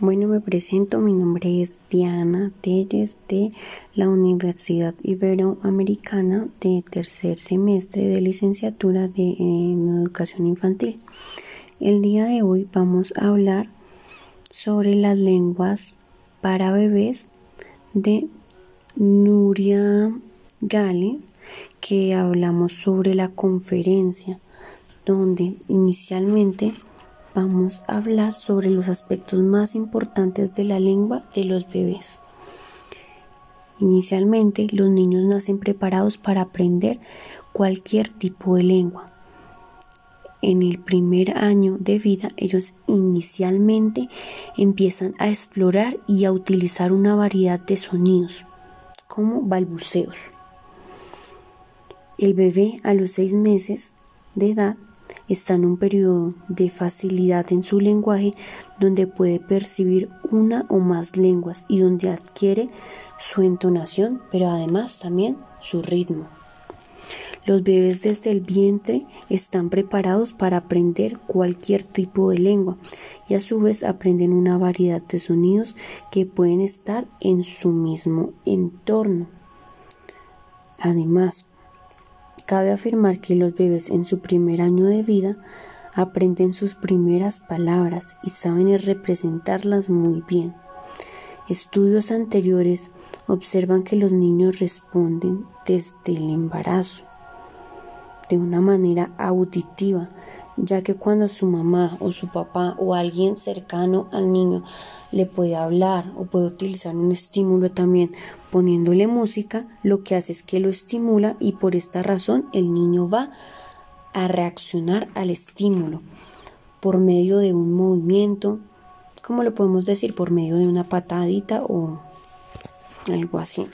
Bueno, me presento, mi nombre es Diana Telles de la Universidad Iberoamericana de tercer semestre de licenciatura de Educación Infantil. El día de hoy vamos a hablar sobre las lenguas para bebés de Nuria Gales, que hablamos sobre la conferencia donde inicialmente vamos a hablar sobre los aspectos más importantes de la lengua de los bebés. Inicialmente, los niños nacen preparados para aprender cualquier tipo de lengua. En el primer año de vida, ellos inicialmente empiezan a explorar y a utilizar una variedad de sonidos, como balbuceos. El bebé a los seis meses de edad está en un periodo de facilidad en su lenguaje donde puede percibir una o más lenguas y donde adquiere su entonación, pero además también su ritmo. Los bebés desde el vientre están preparados para aprender cualquier tipo de lengua y a su vez aprenden una variedad de sonidos que pueden estar en su mismo entorno. Además, Cabe afirmar que los bebés en su primer año de vida aprenden sus primeras palabras y saben representarlas muy bien. Estudios anteriores observan que los niños responden desde el embarazo de una manera auditiva, ya que cuando su mamá o su papá o alguien cercano al niño le puede hablar o puede utilizar un estímulo también poniéndole música, lo que hace es que lo estimula y por esta razón el niño va a reaccionar al estímulo por medio de un movimiento, como lo podemos decir, por medio de una patadita o algo así.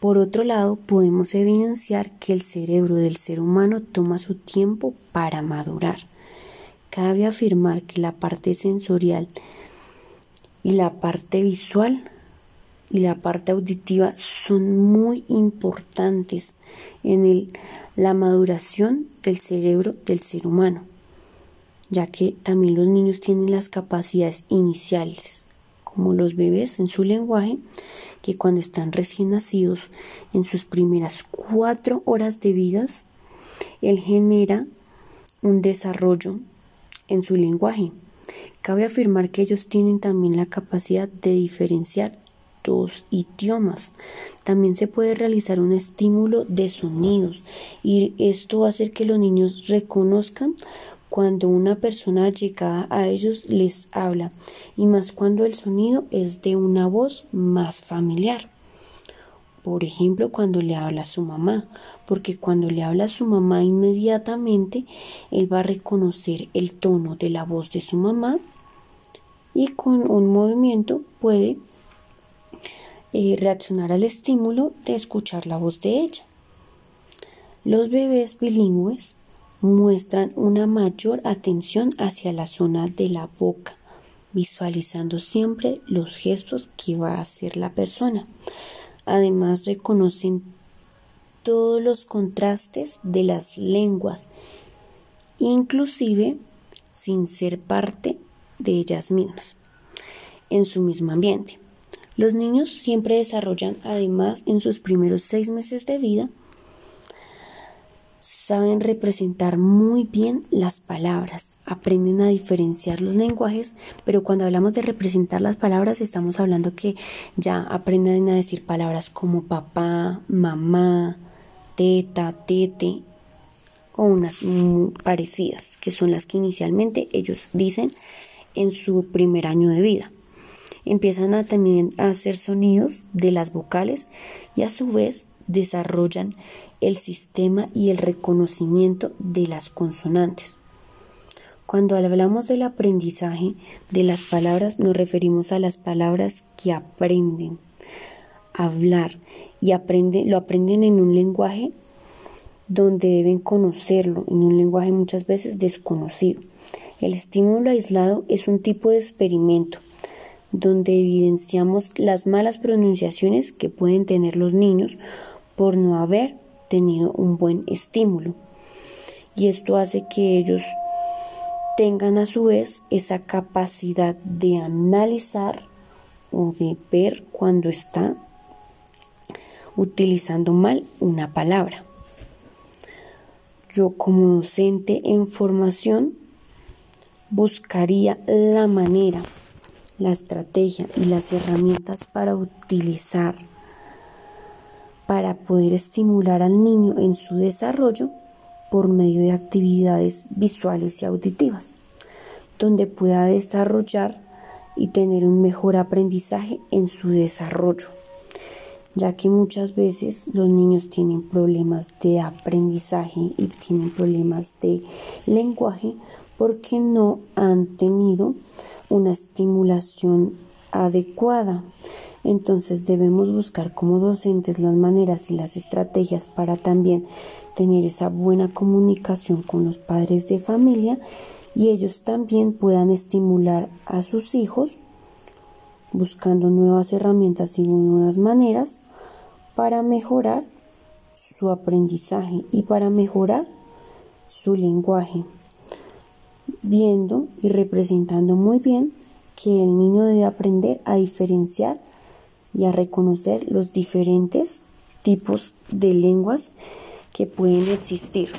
Por otro lado, podemos evidenciar que el cerebro del ser humano toma su tiempo para madurar. Cabe afirmar que la parte sensorial y la parte visual y la parte auditiva son muy importantes en la maduración del cerebro del ser humano, ya que también los niños tienen las capacidades iniciales, como los bebés en su lenguaje, que cuando están recién nacidos, en sus primeras cuatro horas de vida, él genera un desarrollo en su lenguaje Cabe afirmar que ellos tienen también la capacidad de diferenciar dos idiomas. También se puede realizar un estímulo de sonidos y esto va a hacer que los niños reconozcan cuando una persona llegada a ellos les habla y más cuando el sonido es de una voz más familiar. Por ejemplo, cuando le habla a su mamá, porque cuando le habla a su mamá inmediatamente, él va a reconocer el tono de la voz de su mamá y con un movimiento puede eh, reaccionar al estímulo de escuchar la voz de ella. Los bebés bilingües muestran una mayor atención hacia la zona de la boca, visualizando siempre los gestos que va a hacer la persona. Además reconocen todos los contrastes de las lenguas, inclusive sin ser parte de ellas mismas en su mismo ambiente. Los niños siempre desarrollan, además, en sus primeros seis meses de vida, saben representar muy bien las palabras, aprenden a diferenciar los lenguajes, pero cuando hablamos de representar las palabras estamos hablando que ya aprenden a decir palabras como papá, mamá, teta, tete o unas parecidas, que son las que inicialmente ellos dicen en su primer año de vida. Empiezan a también a hacer sonidos de las vocales y a su vez desarrollan el sistema y el reconocimiento de las consonantes. Cuando hablamos del aprendizaje de las palabras nos referimos a las palabras que aprenden a hablar y aprenden, lo aprenden en un lenguaje donde deben conocerlo, en un lenguaje muchas veces desconocido. El estímulo aislado es un tipo de experimento donde evidenciamos las malas pronunciaciones que pueden tener los niños por no haber tenido un buen estímulo. Y esto hace que ellos tengan a su vez esa capacidad de analizar o de ver cuando está utilizando mal una palabra. Yo como docente en formación buscaría la manera, la estrategia y las herramientas para utilizar, para poder estimular al niño en su desarrollo por medio de actividades visuales y auditivas, donde pueda desarrollar y tener un mejor aprendizaje en su desarrollo, ya que muchas veces los niños tienen problemas de aprendizaje y tienen problemas de lenguaje porque no han tenido una estimulación adecuada. Entonces debemos buscar como docentes las maneras y las estrategias para también tener esa buena comunicación con los padres de familia y ellos también puedan estimular a sus hijos buscando nuevas herramientas y nuevas maneras para mejorar su aprendizaje y para mejorar su lenguaje, viendo y representando muy bien que el niño debe aprender a diferenciar y a reconocer los diferentes tipos de lenguas que pueden existir.